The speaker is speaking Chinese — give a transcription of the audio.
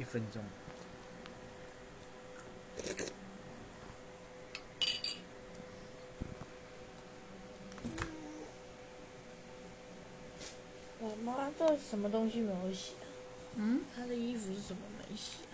一分钟。我妈这什么东西没有洗啊？嗯？她的衣服是什么没洗？